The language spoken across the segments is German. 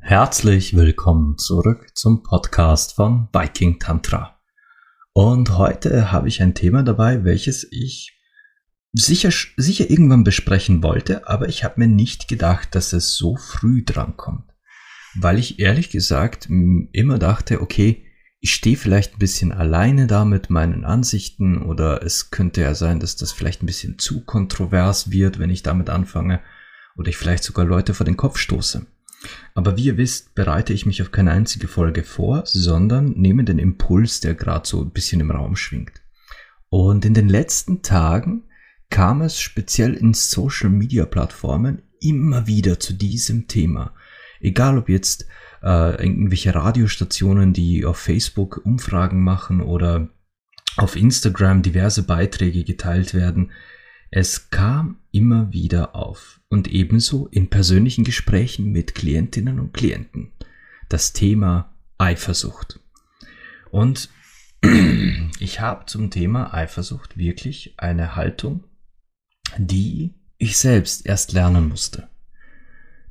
Herzlich willkommen zurück zum Podcast von Viking Tantra. Und heute habe ich ein Thema dabei, welches ich sicher, sicher irgendwann besprechen wollte, aber ich habe mir nicht gedacht, dass es so früh drankommt. Weil ich ehrlich gesagt immer dachte, okay, ich stehe vielleicht ein bisschen alleine da mit meinen Ansichten oder es könnte ja sein, dass das vielleicht ein bisschen zu kontrovers wird, wenn ich damit anfange oder ich vielleicht sogar Leute vor den Kopf stoße. Aber wie ihr wisst, bereite ich mich auf keine einzige Folge vor, sondern nehme den Impuls, der gerade so ein bisschen im Raum schwingt. Und in den letzten Tagen kam es speziell in Social-Media-Plattformen immer wieder zu diesem Thema. Egal ob jetzt äh, irgendwelche Radiostationen, die auf Facebook Umfragen machen oder auf Instagram diverse Beiträge geteilt werden, es kam immer wieder auf und ebenso in persönlichen Gesprächen mit Klientinnen und Klienten das Thema Eifersucht. Und ich habe zum Thema Eifersucht wirklich eine Haltung, die ich selbst erst lernen musste.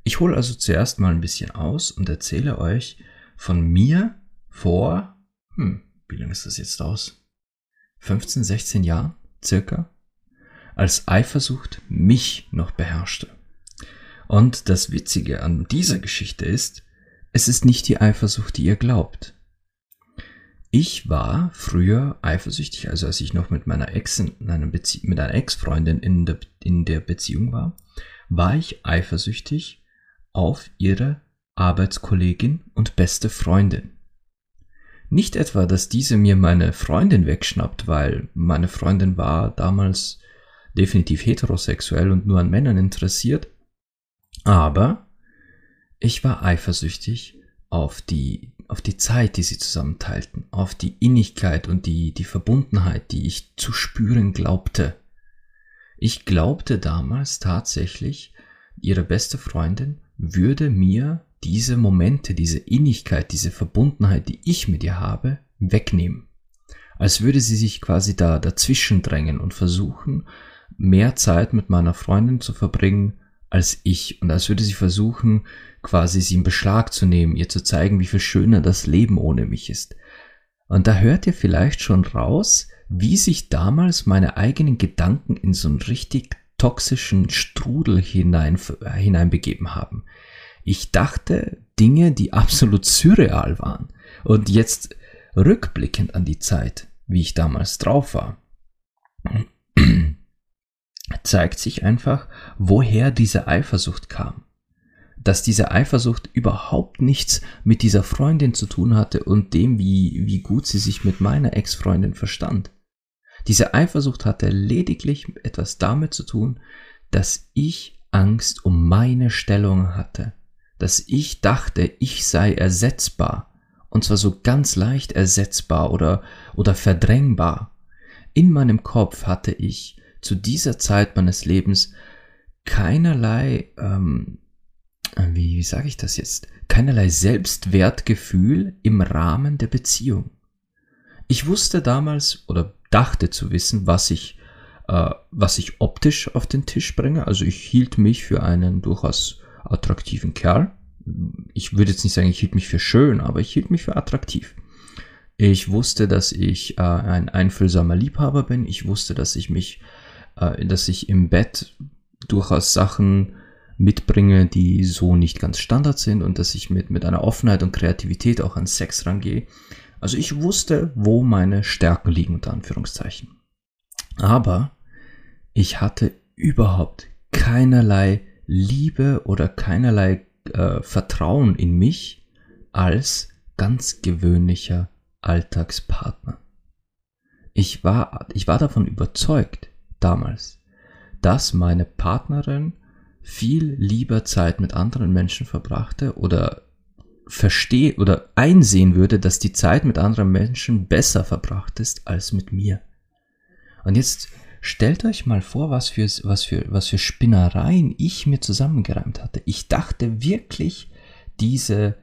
Ich hole also zuerst mal ein bisschen aus und erzähle euch von mir vor, hm, wie lange ist das jetzt aus? 15, 16 Jahren circa? als Eifersucht mich noch beherrschte. Und das Witzige an dieser Geschichte ist, es ist nicht die Eifersucht, die ihr glaubt. Ich war früher eifersüchtig, also als ich noch mit meiner Ex, in einer Bezie mit einer Ex-Freundin in der, in der Beziehung war, war ich eifersüchtig auf ihre Arbeitskollegin und beste Freundin. Nicht etwa, dass diese mir meine Freundin wegschnappt, weil meine Freundin war damals definitiv heterosexuell und nur an Männern interessiert. Aber ich war eifersüchtig auf die, auf die Zeit, die sie zusammen teilten, auf die Innigkeit und die, die Verbundenheit, die ich zu spüren glaubte. Ich glaubte damals tatsächlich, ihre beste Freundin würde mir diese Momente, diese Innigkeit, diese Verbundenheit, die ich mit ihr habe, wegnehmen. Als würde sie sich quasi da dazwischen drängen und versuchen, mehr Zeit mit meiner Freundin zu verbringen als ich und als würde sie versuchen, quasi sie in Beschlag zu nehmen, ihr zu zeigen, wie viel schöner das Leben ohne mich ist. Und da hört ihr vielleicht schon raus, wie sich damals meine eigenen Gedanken in so einen richtig toxischen Strudel hinein, hineinbegeben haben. Ich dachte Dinge, die absolut surreal waren. Und jetzt rückblickend an die Zeit, wie ich damals drauf war, zeigt sich einfach, woher diese Eifersucht kam. Dass diese Eifersucht überhaupt nichts mit dieser Freundin zu tun hatte und dem, wie, wie gut sie sich mit meiner Ex-Freundin verstand. Diese Eifersucht hatte lediglich etwas damit zu tun, dass ich Angst um meine Stellung hatte, dass ich dachte, ich sei ersetzbar, und zwar so ganz leicht ersetzbar oder, oder verdrängbar. In meinem Kopf hatte ich zu dieser Zeit meines Lebens keinerlei, ähm, wie, wie sage ich das jetzt, keinerlei Selbstwertgefühl im Rahmen der Beziehung. Ich wusste damals oder dachte zu wissen, was ich, äh, was ich optisch auf den Tisch bringe. Also ich hielt mich für einen durchaus attraktiven Kerl. Ich würde jetzt nicht sagen, ich hielt mich für schön, aber ich hielt mich für attraktiv. Ich wusste, dass ich äh, ein einfühlsamer Liebhaber bin. Ich wusste, dass ich mich äh, dass ich im Bett durchaus Sachen mitbringe, die so nicht ganz Standard sind und dass ich mit, mit einer Offenheit und Kreativität auch an Sex rangehe. Also ich wusste, wo meine Stärken liegen, unter Anführungszeichen. Aber ich hatte überhaupt keinerlei Liebe oder keinerlei äh, Vertrauen in mich als ganz gewöhnlicher Alltagspartner. Ich war, ich war davon überzeugt, damals, dass meine Partnerin viel lieber Zeit mit anderen Menschen verbrachte oder verstehe oder einsehen würde, dass die Zeit mit anderen Menschen besser verbracht ist als mit mir. Und jetzt stellt euch mal vor, was für, was für, was für Spinnereien ich mir zusammengereimt hatte. Ich dachte wirklich, diese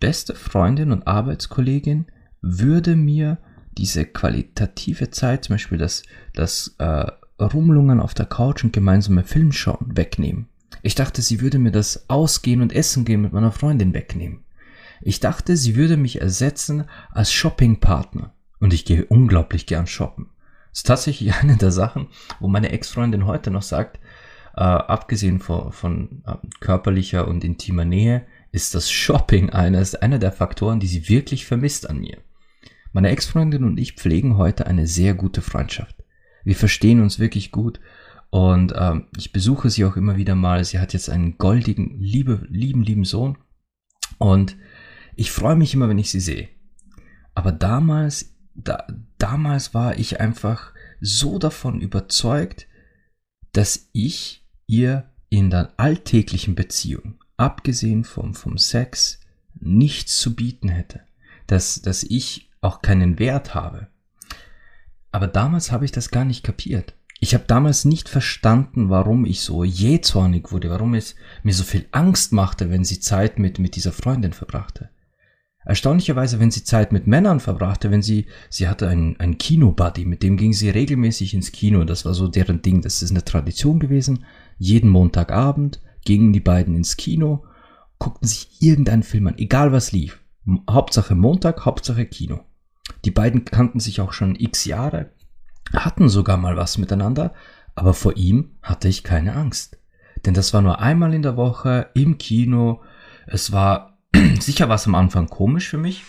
beste Freundin und Arbeitskollegin würde mir diese qualitative Zeit, zum Beispiel das, das äh, Rumlungern auf der Couch und gemeinsame Film schauen, wegnehmen. Ich dachte, sie würde mir das Ausgehen und Essen gehen mit meiner Freundin wegnehmen. Ich dachte, sie würde mich ersetzen als Shoppingpartner. Und ich gehe unglaublich gern shoppen. Das ist tatsächlich eine der Sachen, wo meine Ex-Freundin heute noch sagt, äh, abgesehen von, von äh, körperlicher und intimer Nähe, ist das Shopping eines, einer der Faktoren, die sie wirklich vermisst an mir. Meine Ex-Freundin und ich pflegen heute eine sehr gute Freundschaft. Wir verstehen uns wirklich gut und ähm, ich besuche sie auch immer wieder mal. Sie hat jetzt einen goldigen, liebe, lieben, lieben Sohn und ich freue mich immer, wenn ich sie sehe. Aber damals, da, damals war ich einfach so davon überzeugt, dass ich ihr in der alltäglichen Beziehung, abgesehen vom, vom Sex, nichts zu bieten hätte. Dass, dass ich auch keinen Wert habe. Aber damals habe ich das gar nicht kapiert. Ich habe damals nicht verstanden, warum ich so jähzornig wurde, warum es mir so viel Angst machte, wenn sie Zeit mit, mit dieser Freundin verbrachte. Erstaunlicherweise, wenn sie Zeit mit Männern verbrachte, wenn sie, sie hatte einen, einen Kino-Buddy, mit dem ging sie regelmäßig ins Kino, das war so deren Ding, das ist eine Tradition gewesen. Jeden Montagabend gingen die beiden ins Kino, guckten sich irgendeinen Film an, egal was lief. Hauptsache Montag, Hauptsache Kino. Die beiden kannten sich auch schon x Jahre, hatten sogar mal was miteinander, aber vor ihm hatte ich keine Angst. Denn das war nur einmal in der Woche im Kino. Es war sicher was am Anfang komisch für mich.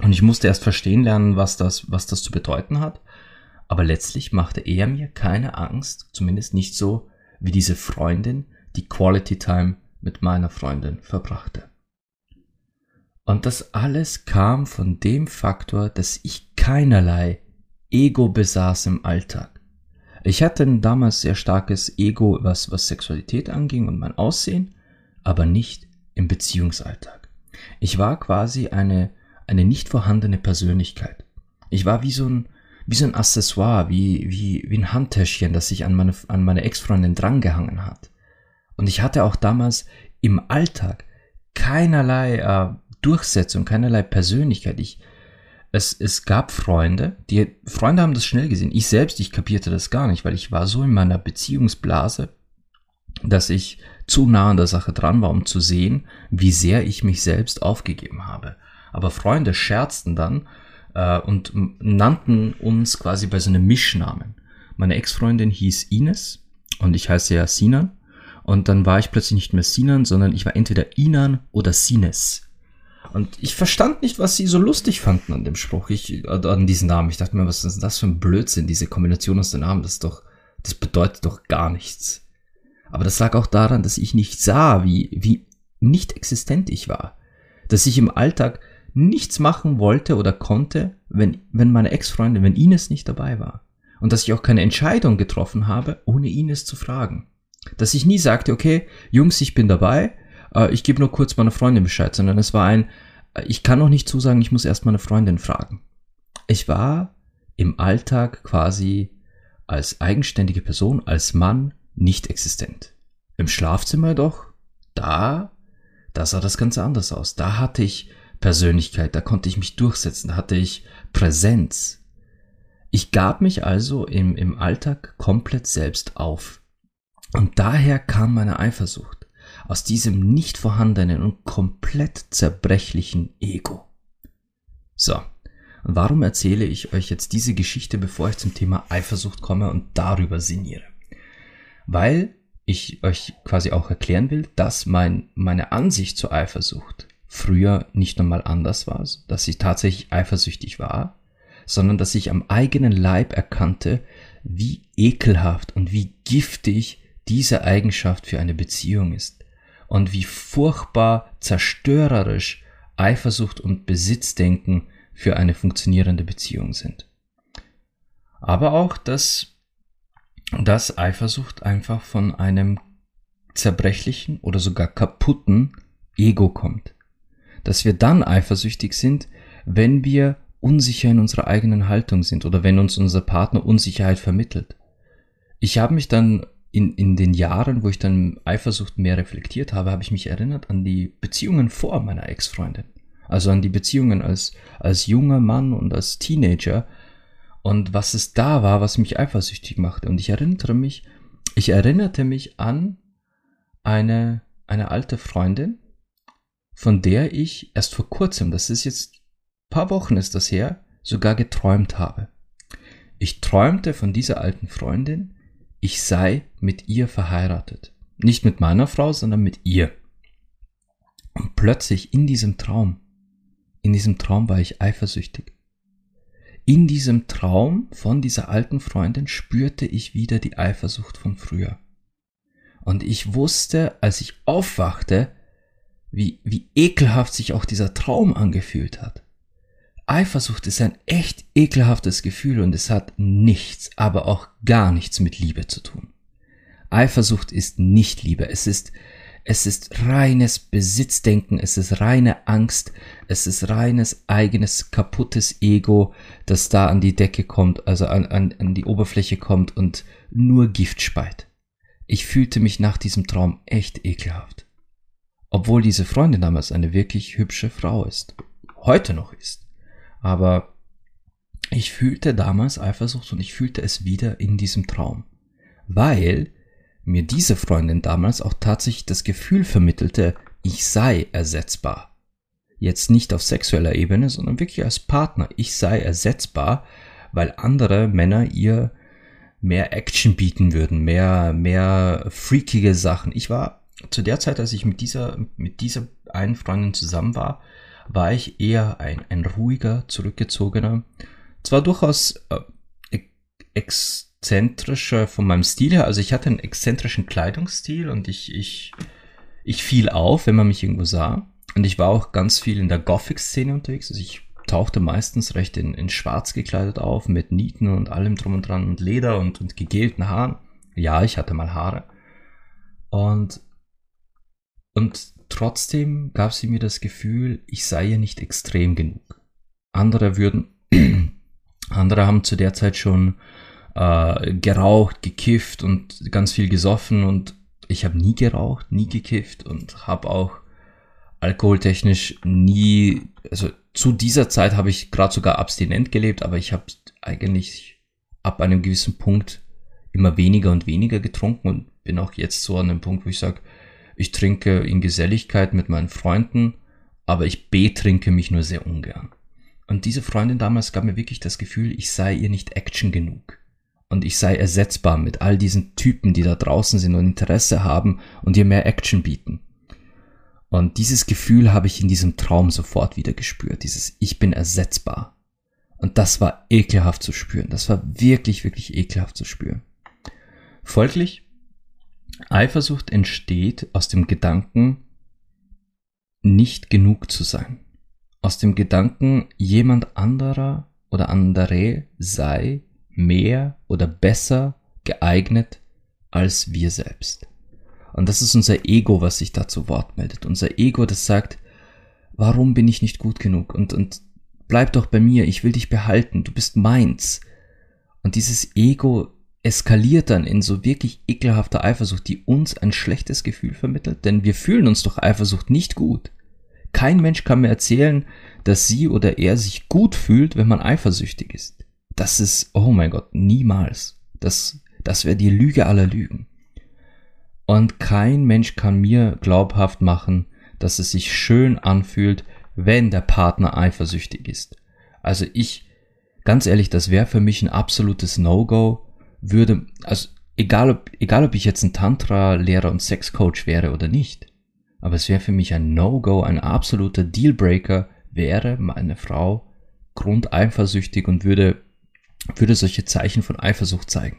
Und ich musste erst verstehen lernen, was das, was das zu bedeuten hat. Aber letztlich machte er mir keine Angst, zumindest nicht so wie diese Freundin, die Quality Time mit meiner Freundin verbrachte. Und das alles kam von dem Faktor, dass ich keinerlei Ego besaß im Alltag. Ich hatte damals sehr starkes Ego, was, was Sexualität anging und mein Aussehen, aber nicht im Beziehungsalltag. Ich war quasi eine, eine nicht vorhandene Persönlichkeit. Ich war wie so ein, wie so ein Accessoire, wie, wie, wie ein Handtäschchen, das sich an meine, an meine Ex-Freundin drangehangen hat. Und ich hatte auch damals im Alltag keinerlei äh, Durchsetzung, keinerlei Persönlichkeit. Ich, es, es gab Freunde, die Freunde haben das schnell gesehen. Ich selbst, ich kapierte das gar nicht, weil ich war so in meiner Beziehungsblase, dass ich zu nah an der Sache dran war, um zu sehen, wie sehr ich mich selbst aufgegeben habe. Aber Freunde scherzten dann äh, und nannten uns quasi bei so einem Mischnamen. Meine Ex-Freundin hieß Ines und ich heiße ja Sinan. Und dann war ich plötzlich nicht mehr Sinan, sondern ich war entweder Inan oder Sines. Und ich verstand nicht, was sie so lustig fanden an dem Spruch, ich, an diesen Namen. Ich dachte mir, was ist das für ein Blödsinn, diese Kombination aus den Namen, das ist doch, das bedeutet doch gar nichts. Aber das lag auch daran, dass ich nicht sah, wie, wie nicht existent ich war. Dass ich im Alltag nichts machen wollte oder konnte, wenn, wenn meine Ex-Freundin, wenn Ines nicht dabei war. Und dass ich auch keine Entscheidung getroffen habe, ohne Ines zu fragen. Dass ich nie sagte, okay, Jungs, ich bin dabei, äh, ich gebe nur kurz meiner Freundin Bescheid, sondern es war ein, äh, ich kann noch nicht zusagen, ich muss erst meine Freundin fragen. Ich war im Alltag quasi als eigenständige Person, als Mann nicht existent. Im Schlafzimmer jedoch, da, da sah das Ganze anders aus. Da hatte ich Persönlichkeit, da konnte ich mich durchsetzen, da hatte ich Präsenz. Ich gab mich also im, im Alltag komplett selbst auf. Und daher kam meine Eifersucht aus diesem nicht vorhandenen und komplett zerbrechlichen Ego. So, warum erzähle ich euch jetzt diese Geschichte, bevor ich zum Thema Eifersucht komme und darüber sinniere? Weil ich euch quasi auch erklären will, dass mein, meine Ansicht zur Eifersucht früher nicht einmal anders war, dass ich tatsächlich eifersüchtig war, sondern dass ich am eigenen Leib erkannte, wie ekelhaft und wie giftig diese Eigenschaft für eine Beziehung ist und wie furchtbar zerstörerisch Eifersucht und Besitzdenken für eine funktionierende Beziehung sind. Aber auch, dass, dass Eifersucht einfach von einem zerbrechlichen oder sogar kaputten Ego kommt. Dass wir dann eifersüchtig sind, wenn wir unsicher in unserer eigenen Haltung sind oder wenn uns unser Partner Unsicherheit vermittelt. Ich habe mich dann in, in den Jahren, wo ich dann Eifersucht mehr reflektiert habe, habe ich mich erinnert an die Beziehungen vor meiner Ex-Freundin. Also an die Beziehungen als, als junger Mann und als Teenager und was es da war, was mich eifersüchtig machte. Und ich erinnere mich, ich erinnerte mich an eine, eine alte Freundin, von der ich erst vor kurzem, das ist jetzt paar Wochen ist das her, sogar geträumt habe. Ich träumte von dieser alten Freundin, ich sei mit ihr verheiratet. Nicht mit meiner Frau, sondern mit ihr. Und plötzlich in diesem Traum, in diesem Traum war ich eifersüchtig. In diesem Traum von dieser alten Freundin spürte ich wieder die Eifersucht von früher. Und ich wusste, als ich aufwachte, wie, wie ekelhaft sich auch dieser Traum angefühlt hat. Eifersucht ist ein echt ekelhaftes Gefühl und es hat nichts, aber auch gar nichts mit Liebe zu tun. Eifersucht ist nicht Liebe, es ist, es ist reines Besitzdenken, es ist reine Angst, es ist reines eigenes kaputtes Ego, das da an die Decke kommt, also an, an, an die Oberfläche kommt und nur Gift speit. Ich fühlte mich nach diesem Traum echt ekelhaft. Obwohl diese Freundin damals eine wirklich hübsche Frau ist. Heute noch ist. Aber ich fühlte damals Eifersucht und ich fühlte es wieder in diesem Traum. Weil mir diese Freundin damals auch tatsächlich das Gefühl vermittelte, ich sei ersetzbar. Jetzt nicht auf sexueller Ebene, sondern wirklich als Partner. Ich sei ersetzbar, weil andere Männer ihr mehr Action bieten würden, mehr, mehr freakige Sachen. Ich war zu der Zeit, als ich mit dieser, mit dieser einen Freundin zusammen war, war ich eher ein, ein ruhiger, zurückgezogener, zwar durchaus äh, exzentrischer von meinem Stil her, also ich hatte einen exzentrischen Kleidungsstil und ich, ich, ich fiel auf, wenn man mich irgendwo sah. Und ich war auch ganz viel in der Gothic-Szene unterwegs. Also ich tauchte meistens recht in, in schwarz gekleidet auf, mit Nieten und allem drum und dran und Leder und, und gegelten Haaren. Ja, ich hatte mal Haare. Und, und Trotzdem gab sie mir das Gefühl, ich sei ihr nicht extrem genug. Andere würden, andere haben zu der Zeit schon äh, geraucht, gekifft und ganz viel gesoffen und ich habe nie geraucht, nie gekifft und habe auch alkoholtechnisch nie, also zu dieser Zeit habe ich gerade sogar abstinent gelebt, aber ich habe eigentlich ab einem gewissen Punkt immer weniger und weniger getrunken und bin auch jetzt so an dem Punkt, wo ich sage, ich trinke in Geselligkeit mit meinen Freunden, aber ich betrinke mich nur sehr ungern. Und diese Freundin damals gab mir wirklich das Gefühl, ich sei ihr nicht Action genug. Und ich sei ersetzbar mit all diesen Typen, die da draußen sind und Interesse haben und ihr mehr Action bieten. Und dieses Gefühl habe ich in diesem Traum sofort wieder gespürt, dieses Ich bin ersetzbar. Und das war ekelhaft zu spüren. Das war wirklich, wirklich ekelhaft zu spüren. Folglich Eifersucht entsteht aus dem Gedanken, nicht genug zu sein. Aus dem Gedanken, jemand anderer oder andere sei mehr oder besser geeignet als wir selbst. Und das ist unser Ego, was sich da zu Wort meldet. Unser Ego, das sagt, warum bin ich nicht gut genug? Und, und bleib doch bei mir, ich will dich behalten, du bist meins. Und dieses Ego eskaliert dann in so wirklich ekelhafter Eifersucht, die uns ein schlechtes Gefühl vermittelt, denn wir fühlen uns doch Eifersucht nicht gut. Kein Mensch kann mir erzählen, dass sie oder er sich gut fühlt, wenn man eifersüchtig ist. Das ist, oh mein Gott, niemals. Das, das wäre die Lüge aller Lügen. Und kein Mensch kann mir glaubhaft machen, dass es sich schön anfühlt, wenn der Partner eifersüchtig ist. Also ich, ganz ehrlich, das wäre für mich ein absolutes No-Go, würde, also egal ob, egal ob ich jetzt ein Tantra-Lehrer und Sexcoach wäre oder nicht, aber es wäre für mich ein No-Go, ein absoluter Dealbreaker, wäre meine Frau grundeifersüchtig und würde, würde solche Zeichen von Eifersucht zeigen.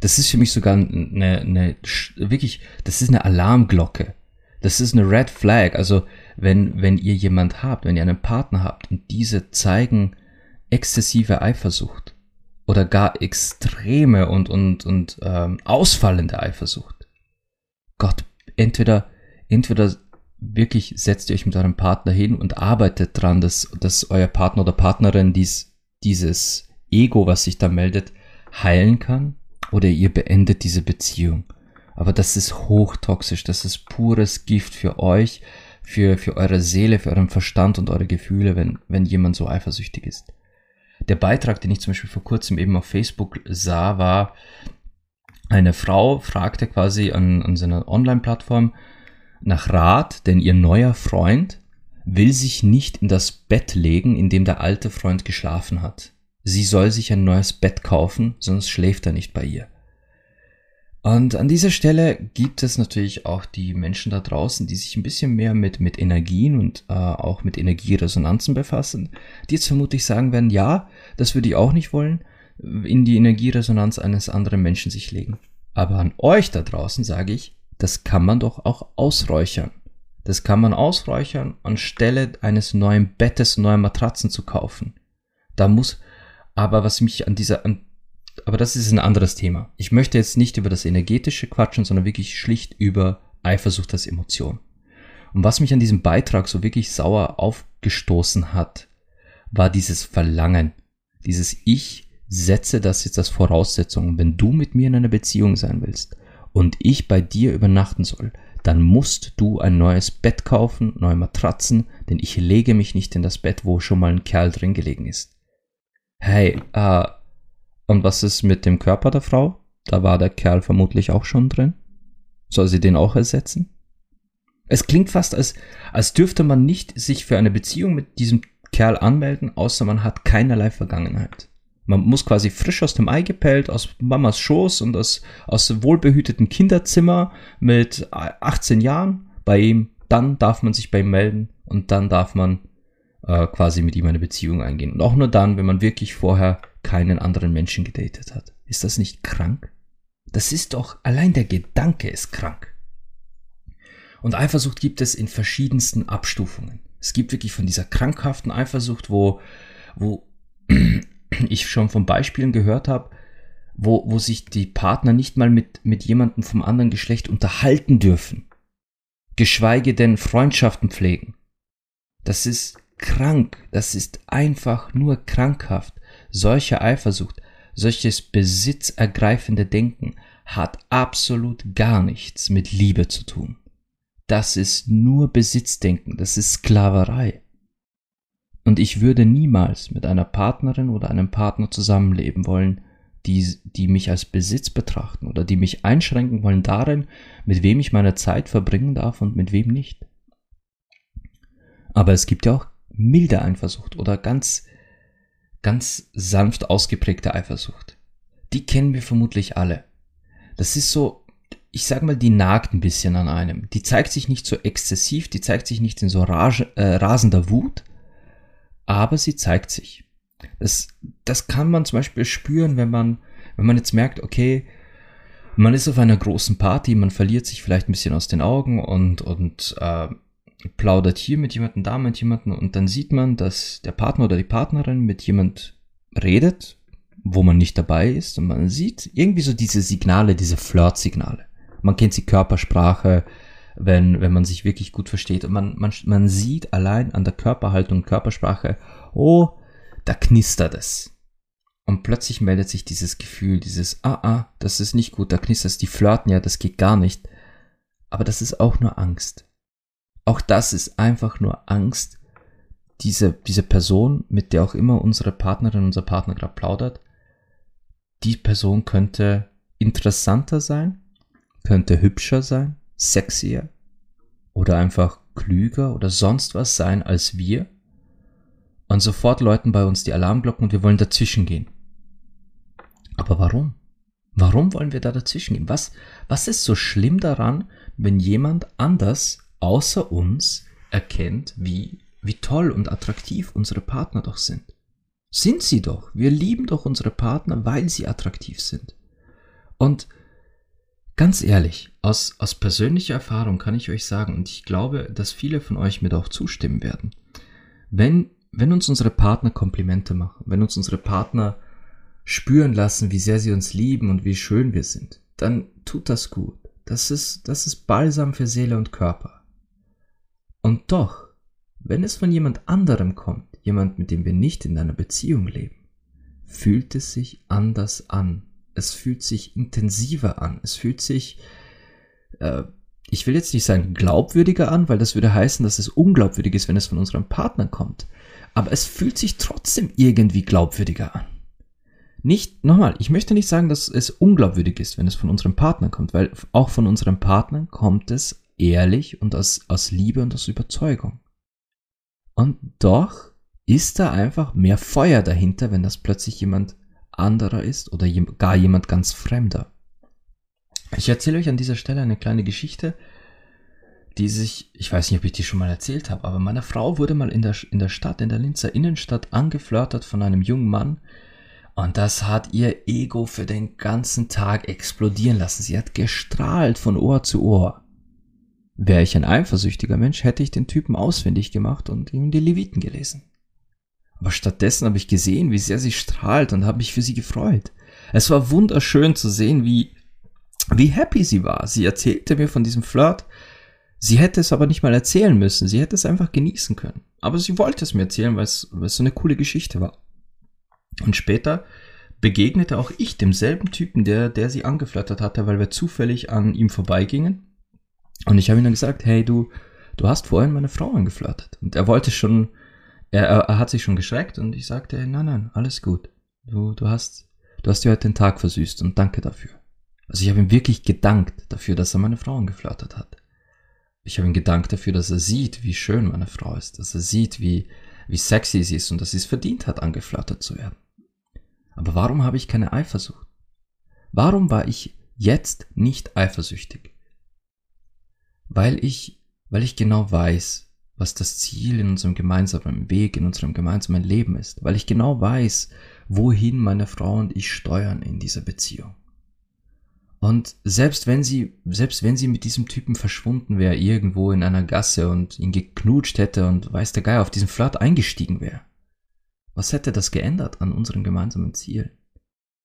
Das ist für mich sogar eine, eine, wirklich, das ist eine Alarmglocke. Das ist eine Red Flag. Also, wenn, wenn ihr jemand habt, wenn ihr einen Partner habt und diese zeigen exzessive Eifersucht, oder gar extreme und, und, und ähm, ausfallende Eifersucht. Gott, entweder, entweder wirklich setzt ihr euch mit eurem Partner hin und arbeitet dran, dass, dass euer Partner oder Partnerin dies, dieses Ego, was sich da meldet, heilen kann oder ihr beendet diese Beziehung. Aber das ist hochtoxisch, das ist pures Gift für euch, für, für eure Seele, für euren Verstand und eure Gefühle, wenn, wenn jemand so eifersüchtig ist. Der Beitrag, den ich zum Beispiel vor kurzem eben auf Facebook sah, war, eine Frau fragte quasi an, an seiner Online-Plattform nach Rat, denn ihr neuer Freund will sich nicht in das Bett legen, in dem der alte Freund geschlafen hat. Sie soll sich ein neues Bett kaufen, sonst schläft er nicht bei ihr. Und an dieser Stelle gibt es natürlich auch die Menschen da draußen, die sich ein bisschen mehr mit, mit Energien und äh, auch mit Energieresonanzen befassen, die jetzt vermutlich sagen werden, ja, das würde ich auch nicht wollen, in die Energieresonanz eines anderen Menschen sich legen. Aber an euch da draußen sage ich, das kann man doch auch ausräuchern. Das kann man ausräuchern, anstelle eines neuen Bettes, neue Matratzen zu kaufen. Da muss, aber was mich an dieser, an aber das ist ein anderes Thema. Ich möchte jetzt nicht über das Energetische quatschen, sondern wirklich schlicht über Eifersucht als Emotion. Und was mich an diesem Beitrag so wirklich sauer aufgestoßen hat, war dieses Verlangen, dieses Ich setze das jetzt als Voraussetzung. Wenn du mit mir in einer Beziehung sein willst und ich bei dir übernachten soll, dann musst du ein neues Bett kaufen, neue Matratzen, denn ich lege mich nicht in das Bett, wo schon mal ein Kerl drin gelegen ist. Hey, äh, und was ist mit dem Körper der Frau? Da war der Kerl vermutlich auch schon drin. Soll sie den auch ersetzen? Es klingt fast, als, als dürfte man nicht sich für eine Beziehung mit diesem Kerl anmelden, außer man hat keinerlei Vergangenheit. Man muss quasi frisch aus dem Ei gepellt, aus Mamas Schoß und aus, aus wohlbehüteten Kinderzimmer mit 18 Jahren bei ihm. Dann darf man sich bei ihm melden und dann darf man äh, quasi mit ihm eine Beziehung eingehen. Und auch nur dann, wenn man wirklich vorher keinen anderen Menschen gedatet hat. Ist das nicht krank? Das ist doch, allein der Gedanke ist krank. Und Eifersucht gibt es in verschiedensten Abstufungen. Es gibt wirklich von dieser krankhaften Eifersucht, wo, wo ich schon von Beispielen gehört habe, wo, wo sich die Partner nicht mal mit, mit jemandem vom anderen Geschlecht unterhalten dürfen. Geschweige denn Freundschaften pflegen. Das ist krank. Das ist einfach nur krankhaft. Solche Eifersucht, solches besitzergreifende Denken hat absolut gar nichts mit Liebe zu tun. Das ist nur Besitzdenken, das ist Sklaverei. Und ich würde niemals mit einer Partnerin oder einem Partner zusammenleben wollen, die, die mich als Besitz betrachten oder die mich einschränken wollen darin, mit wem ich meine Zeit verbringen darf und mit wem nicht. Aber es gibt ja auch milde Eifersucht oder ganz ganz sanft ausgeprägte Eifersucht. Die kennen wir vermutlich alle. Das ist so, ich sag mal, die nagt ein bisschen an einem. Die zeigt sich nicht so exzessiv, die zeigt sich nicht in so rage, äh, rasender Wut, aber sie zeigt sich. Das, das kann man zum Beispiel spüren, wenn man, wenn man jetzt merkt, okay, man ist auf einer großen Party, man verliert sich vielleicht ein bisschen aus den Augen und, und äh, plaudert hier mit jemandem, da mit jemandem und dann sieht man, dass der Partner oder die Partnerin mit jemand redet, wo man nicht dabei ist und man sieht irgendwie so diese Signale, diese Flirt-Signale. Man kennt die Körpersprache, wenn, wenn man sich wirklich gut versteht und man, man, man sieht allein an der Körperhaltung Körpersprache, oh, da knistert es. Und plötzlich meldet sich dieses Gefühl, dieses, ah, ah, das ist nicht gut, da knistert es, die flirten ja, das geht gar nicht. Aber das ist auch nur Angst. Auch das ist einfach nur Angst. Diese, diese Person, mit der auch immer unsere Partnerin, unser Partner gerade plaudert, die Person könnte interessanter sein, könnte hübscher sein, sexier oder einfach klüger oder sonst was sein als wir. Und sofort läuten bei uns die Alarmglocken und wir wollen dazwischen gehen. Aber warum? Warum wollen wir da dazwischen gehen? Was, was ist so schlimm daran, wenn jemand anders außer uns erkennt, wie, wie toll und attraktiv unsere Partner doch sind. Sind sie doch. Wir lieben doch unsere Partner, weil sie attraktiv sind. Und ganz ehrlich, aus, aus persönlicher Erfahrung kann ich euch sagen, und ich glaube, dass viele von euch mir da auch zustimmen werden, wenn, wenn uns unsere Partner Komplimente machen, wenn uns unsere Partner spüren lassen, wie sehr sie uns lieben und wie schön wir sind, dann tut das gut. Das ist, das ist Balsam für Seele und Körper. Und doch, wenn es von jemand anderem kommt, jemand, mit dem wir nicht in einer Beziehung leben, fühlt es sich anders an. Es fühlt sich intensiver an. Es fühlt sich, äh, ich will jetzt nicht sagen glaubwürdiger an, weil das würde heißen, dass es unglaubwürdig ist, wenn es von unserem Partner kommt. Aber es fühlt sich trotzdem irgendwie glaubwürdiger an. Nicht, nochmal, ich möchte nicht sagen, dass es unglaubwürdig ist, wenn es von unserem Partner kommt, weil auch von unserem Partner kommt es ehrlich und aus, aus Liebe und aus Überzeugung. Und doch ist da einfach mehr Feuer dahinter, wenn das plötzlich jemand anderer ist oder gar jemand ganz Fremder. Ich erzähle euch an dieser Stelle eine kleine Geschichte, die sich, ich weiß nicht, ob ich die schon mal erzählt habe, aber meine Frau wurde mal in der, in der Stadt, in der Linzer Innenstadt angeflirtet von einem jungen Mann und das hat ihr Ego für den ganzen Tag explodieren lassen. Sie hat gestrahlt von Ohr zu Ohr. Wäre ich ein eifersüchtiger Mensch, hätte ich den Typen ausfindig gemacht und ihm die Leviten gelesen. Aber stattdessen habe ich gesehen, wie sehr sie strahlt und habe mich für sie gefreut. Es war wunderschön zu sehen, wie, wie happy sie war. Sie erzählte mir von diesem Flirt. Sie hätte es aber nicht mal erzählen müssen. Sie hätte es einfach genießen können. Aber sie wollte es mir erzählen, weil es, weil es so eine coole Geschichte war. Und später begegnete auch ich demselben Typen, der, der sie angeflattert hatte, weil wir zufällig an ihm vorbeigingen. Und ich habe ihm dann gesagt, hey du, du hast vorhin meine Frau angeflattert. Und er wollte schon, er, er hat sich schon geschreckt und ich sagte, nein, nein, alles gut. Du, du hast, du hast dir heute den Tag versüßt und danke dafür. Also ich habe ihm wirklich gedankt dafür, dass er meine Frau angeflattert hat. Ich habe ihm gedankt dafür, dass er sieht, wie schön meine Frau ist, dass er sieht, wie, wie sexy sie ist und dass sie es verdient hat, angeflattert zu werden. Aber warum habe ich keine Eifersucht? Warum war ich jetzt nicht eifersüchtig? Weil ich, weil ich genau weiß, was das Ziel in unserem gemeinsamen Weg, in unserem gemeinsamen Leben ist, weil ich genau weiß, wohin meine Frau und ich steuern in dieser Beziehung. Und selbst wenn sie, selbst wenn sie mit diesem Typen verschwunden wäre, irgendwo in einer Gasse und ihn geknutscht hätte und weiß der Geier auf diesen Flirt eingestiegen wäre, was hätte das geändert an unserem gemeinsamen Ziel?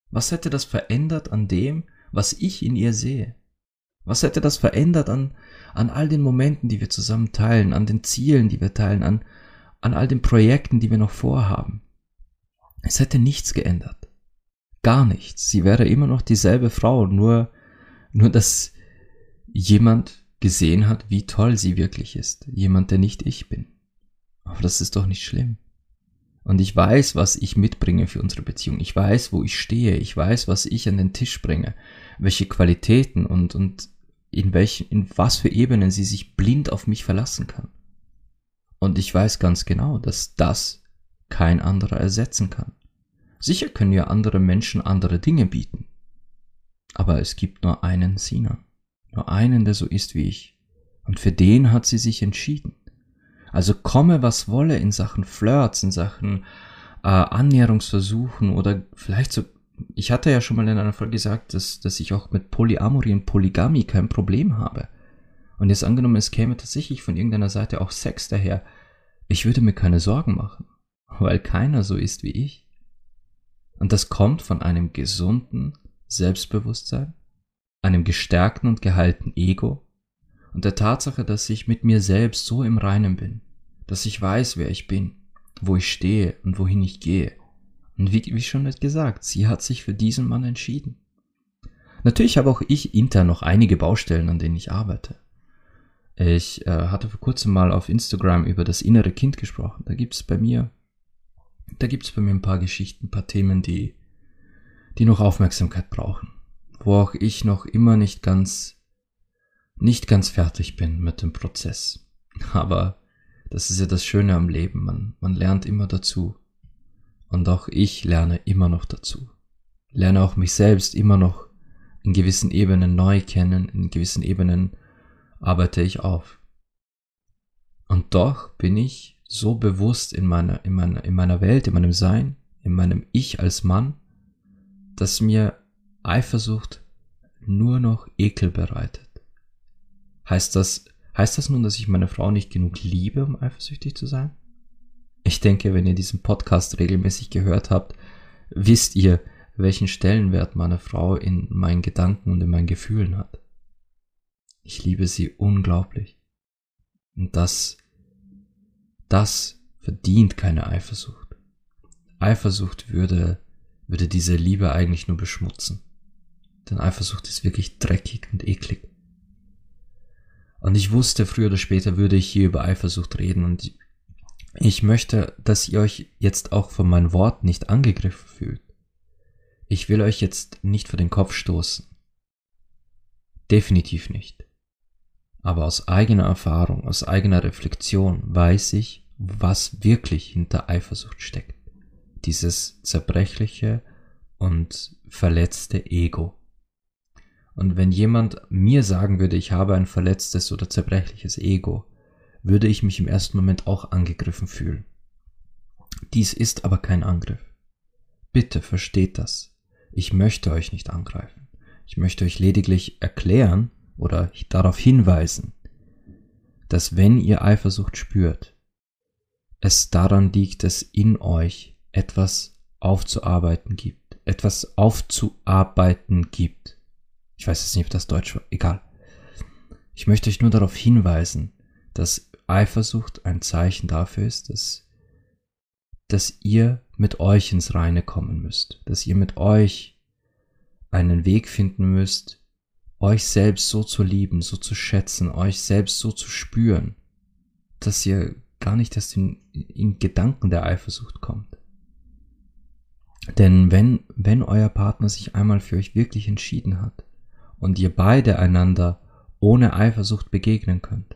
Was hätte das verändert an dem, was ich in ihr sehe? Was hätte das verändert an, an all den Momenten, die wir zusammen teilen, an den Zielen, die wir teilen, an, an all den Projekten, die wir noch vorhaben? Es hätte nichts geändert. Gar nichts. Sie wäre immer noch dieselbe Frau, nur, nur dass jemand gesehen hat, wie toll sie wirklich ist. Jemand, der nicht ich bin. Aber das ist doch nicht schlimm. Und ich weiß, was ich mitbringe für unsere Beziehung. Ich weiß, wo ich stehe. Ich weiß, was ich an den Tisch bringe. Welche Qualitäten und, und in welchen, in was für Ebenen sie sich blind auf mich verlassen kann. Und ich weiß ganz genau, dass das kein anderer ersetzen kann. Sicher können ja andere Menschen andere Dinge bieten. Aber es gibt nur einen Sina. Nur einen, der so ist wie ich. Und für den hat sie sich entschieden. Also komme, was wolle in Sachen Flirts, in Sachen äh, Annäherungsversuchen oder vielleicht so. Ich hatte ja schon mal in einer Folge gesagt, dass, dass ich auch mit Polyamorie und Polygamie kein Problem habe. Und jetzt angenommen, es käme tatsächlich von irgendeiner Seite auch Sex daher. Ich würde mir keine Sorgen machen, weil keiner so ist wie ich. Und das kommt von einem gesunden Selbstbewusstsein, einem gestärkten und geheilten Ego und der Tatsache, dass ich mit mir selbst so im Reinen bin, dass ich weiß, wer ich bin, wo ich stehe und wohin ich gehe. Und wie, wie schon gesagt, sie hat sich für diesen Mann entschieden. Natürlich habe auch ich intern noch einige Baustellen, an denen ich arbeite. Ich äh, hatte vor kurzem mal auf Instagram über das innere Kind gesprochen. Da gibt es bei mir, da gibt es bei mir ein paar Geschichten, ein paar Themen, die, die noch Aufmerksamkeit brauchen. Wo auch ich noch immer nicht ganz nicht ganz fertig bin mit dem Prozess. Aber das ist ja das Schöne am Leben, man, man lernt immer dazu. Und auch ich lerne immer noch dazu. Lerne auch mich selbst immer noch in gewissen Ebenen neu kennen, in gewissen Ebenen arbeite ich auf. Und doch bin ich so bewusst in meiner, in meiner, in meiner Welt, in meinem Sein, in meinem Ich als Mann, dass mir Eifersucht nur noch Ekel bereitet. Heißt das, heißt das nun, dass ich meine Frau nicht genug liebe, um eifersüchtig zu sein? Ich denke, wenn ihr diesen Podcast regelmäßig gehört habt, wisst ihr, welchen Stellenwert meine Frau in meinen Gedanken und in meinen Gefühlen hat. Ich liebe sie unglaublich. Und das das verdient keine Eifersucht. Eifersucht würde, würde diese Liebe eigentlich nur beschmutzen. Denn Eifersucht ist wirklich dreckig und eklig. Und ich wusste, früher oder später würde ich hier über Eifersucht reden und ich möchte, dass ihr euch jetzt auch von meinen Worten nicht angegriffen fühlt. Ich will euch jetzt nicht vor den Kopf stoßen. Definitiv nicht. Aber aus eigener Erfahrung, aus eigener Reflexion weiß ich, was wirklich hinter Eifersucht steckt. Dieses zerbrechliche und verletzte Ego. Und wenn jemand mir sagen würde, ich habe ein verletztes oder zerbrechliches Ego, würde ich mich im ersten Moment auch angegriffen fühlen. Dies ist aber kein Angriff. Bitte versteht das. Ich möchte euch nicht angreifen. Ich möchte euch lediglich erklären oder darauf hinweisen, dass wenn ihr Eifersucht spürt, es daran liegt, dass in euch etwas aufzuarbeiten gibt, etwas aufzuarbeiten gibt. Ich weiß jetzt nicht, ob das Deutsch war, egal. Ich möchte euch nur darauf hinweisen, dass Eifersucht ein Zeichen dafür ist, dass, dass ihr mit euch ins Reine kommen müsst, dass ihr mit euch einen Weg finden müsst, euch selbst so zu lieben, so zu schätzen, euch selbst so zu spüren, dass ihr gar nicht erst in, in Gedanken der Eifersucht kommt. Denn wenn, wenn euer Partner sich einmal für euch wirklich entschieden hat und ihr beide einander ohne Eifersucht begegnen könnt,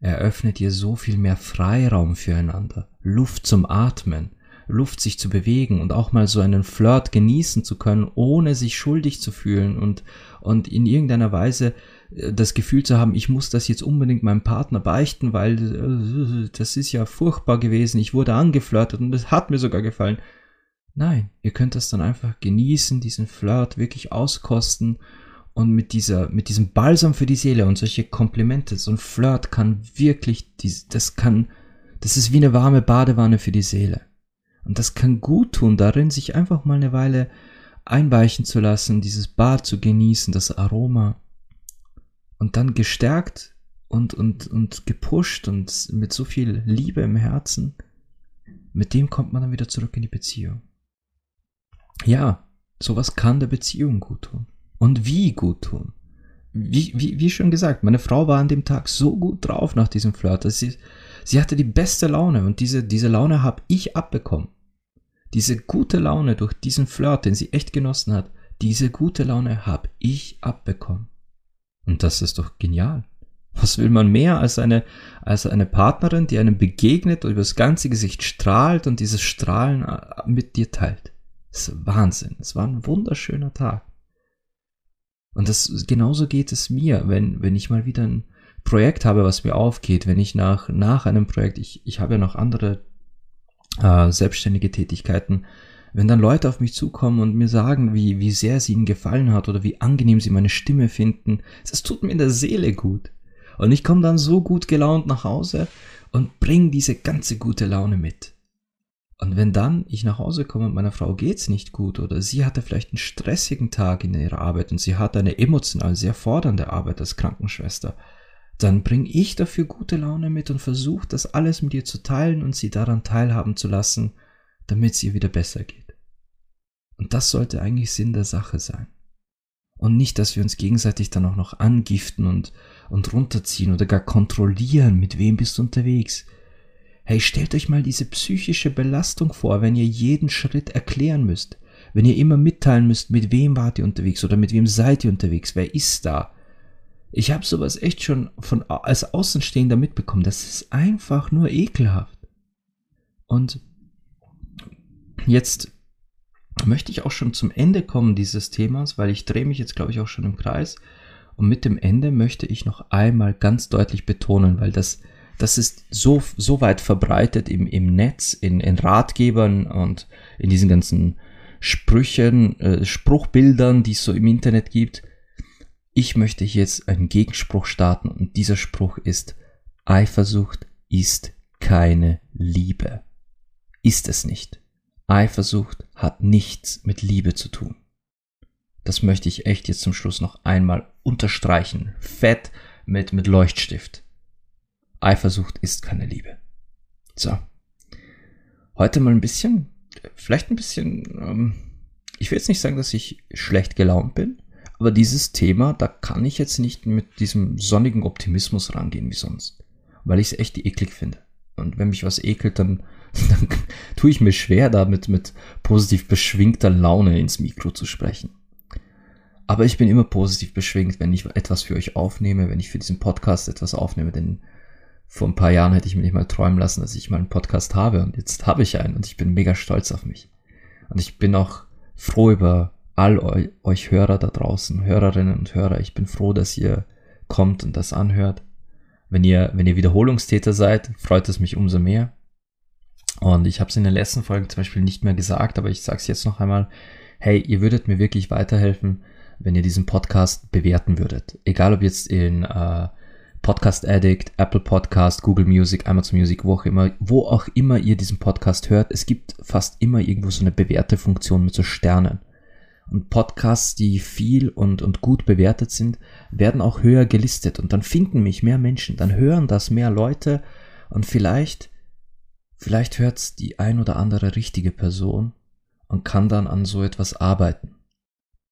eröffnet ihr so viel mehr Freiraum füreinander, Luft zum Atmen, Luft sich zu bewegen und auch mal so einen Flirt genießen zu können, ohne sich schuldig zu fühlen und, und in irgendeiner Weise äh, das Gefühl zu haben, ich muss das jetzt unbedingt meinem Partner beichten, weil äh, das ist ja furchtbar gewesen, ich wurde angeflirtet und es hat mir sogar gefallen. Nein, ihr könnt das dann einfach genießen, diesen Flirt wirklich auskosten und mit dieser, mit diesem Balsam für die Seele und solche Komplimente, so ein Flirt kann wirklich, das kann, das ist wie eine warme Badewanne für die Seele. Und das kann gut tun, darin sich einfach mal eine Weile einweichen zu lassen, dieses Bad zu genießen, das Aroma. Und dann gestärkt und, und, und gepusht und mit so viel Liebe im Herzen, mit dem kommt man dann wieder zurück in die Beziehung. Ja, sowas kann der Beziehung gut tun und wie gut tun. Wie, wie, wie schon gesagt, meine Frau war an dem Tag so gut drauf nach diesem Flirt. Dass sie, sie hatte die beste Laune und diese, diese Laune habe ich abbekommen. Diese gute Laune durch diesen Flirt, den sie echt genossen hat, diese gute Laune habe ich abbekommen. Und das ist doch genial. Was will man mehr als eine, als eine Partnerin, die einem begegnet und über das ganze Gesicht strahlt und dieses Strahlen äh, mit dir teilt? Das ist Wahnsinn. Es war ein wunderschöner Tag. Und das, genauso geht es mir, wenn, wenn ich mal wieder ein Projekt habe, was mir aufgeht, wenn ich nach, nach einem Projekt, ich, ich habe ja noch andere äh, selbstständige Tätigkeiten, wenn dann Leute auf mich zukommen und mir sagen, wie, wie sehr es ihnen gefallen hat oder wie angenehm sie meine Stimme finden, das tut mir in der Seele gut. Und ich komme dann so gut gelaunt nach Hause und bringe diese ganze gute Laune mit. Und wenn dann ich nach Hause komme und meiner Frau geht's nicht gut oder sie hatte vielleicht einen stressigen Tag in ihrer Arbeit und sie hat eine emotional sehr fordernde Arbeit als Krankenschwester, dann bringe ich dafür gute Laune mit und versuche das alles mit ihr zu teilen und sie daran teilhaben zu lassen, damit es ihr wieder besser geht. Und das sollte eigentlich Sinn der Sache sein. Und nicht, dass wir uns gegenseitig dann auch noch angiften und, und runterziehen oder gar kontrollieren, mit wem bist du unterwegs, Hey, stellt euch mal diese psychische Belastung vor, wenn ihr jeden Schritt erklären müsst. Wenn ihr immer mitteilen müsst, mit wem wart ihr unterwegs oder mit wem seid ihr unterwegs, wer ist da. Ich habe sowas echt schon von als Außenstehender mitbekommen. Das ist einfach nur ekelhaft. Und jetzt möchte ich auch schon zum Ende kommen dieses Themas, weil ich drehe mich jetzt, glaube ich, auch schon im Kreis. Und mit dem Ende möchte ich noch einmal ganz deutlich betonen, weil das das ist so, so weit verbreitet im, im Netz, in, in Ratgebern und in diesen ganzen Sprüchen, äh, Spruchbildern, die es so im Internet gibt. Ich möchte jetzt einen Gegenspruch starten und dieser Spruch ist, Eifersucht ist keine Liebe. Ist es nicht. Eifersucht hat nichts mit Liebe zu tun. Das möchte ich echt jetzt zum Schluss noch einmal unterstreichen. Fett mit, mit Leuchtstift. Eifersucht ist keine Liebe. So. Heute mal ein bisschen, vielleicht ein bisschen, ähm, ich will jetzt nicht sagen, dass ich schlecht gelaunt bin, aber dieses Thema, da kann ich jetzt nicht mit diesem sonnigen Optimismus rangehen wie sonst, weil ich es echt eklig finde. Und wenn mich was ekelt, dann, dann tue ich mir schwer, damit mit positiv beschwingter Laune ins Mikro zu sprechen. Aber ich bin immer positiv beschwingt, wenn ich etwas für euch aufnehme, wenn ich für diesen Podcast etwas aufnehme, denn vor ein paar Jahren hätte ich mir nicht mal träumen lassen, dass ich mal einen Podcast habe und jetzt habe ich einen und ich bin mega stolz auf mich. Und ich bin auch froh über all eu euch Hörer da draußen, Hörerinnen und Hörer. Ich bin froh, dass ihr kommt und das anhört. Wenn ihr, wenn ihr Wiederholungstäter seid, freut es mich umso mehr. Und ich habe es in den letzten Folgen zum Beispiel nicht mehr gesagt, aber ich sage es jetzt noch einmal. Hey, ihr würdet mir wirklich weiterhelfen, wenn ihr diesen Podcast bewerten würdet. Egal ob jetzt in äh, Podcast Addict, Apple Podcast, Google Music, Amazon Music, wo auch immer, wo auch immer ihr diesen Podcast hört, es gibt fast immer irgendwo so eine bewährte Funktion mit so Sternen. Und Podcasts, die viel und, und gut bewertet sind, werden auch höher gelistet. Und dann finden mich mehr Menschen, dann hören das mehr Leute und vielleicht, vielleicht hört's die ein oder andere richtige Person und kann dann an so etwas arbeiten.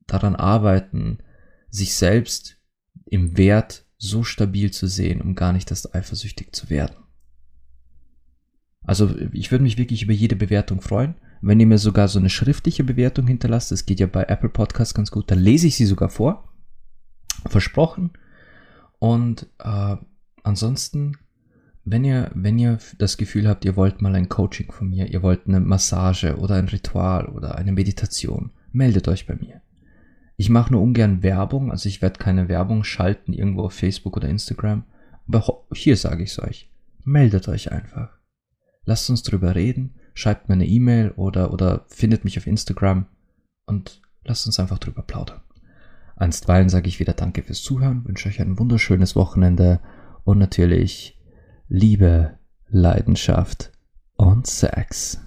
Daran arbeiten, sich selbst im Wert so stabil zu sehen, um gar nicht erst eifersüchtig zu werden. Also ich würde mich wirklich über jede Bewertung freuen. Wenn ihr mir sogar so eine schriftliche Bewertung hinterlasst, das geht ja bei Apple Podcasts ganz gut, dann lese ich sie sogar vor. Versprochen. Und äh, ansonsten, wenn ihr, wenn ihr das Gefühl habt, ihr wollt mal ein Coaching von mir, ihr wollt eine Massage oder ein Ritual oder eine Meditation, meldet euch bei mir. Ich mache nur ungern Werbung, also ich werde keine Werbung schalten irgendwo auf Facebook oder Instagram. Aber hier sage ich es euch. Meldet euch einfach. Lasst uns drüber reden, schreibt mir eine E-Mail oder, oder findet mich auf Instagram und lasst uns einfach drüber plaudern. Einstweilen sage ich wieder Danke fürs Zuhören, wünsche euch ein wunderschönes Wochenende und natürlich Liebe, Leidenschaft und Sex.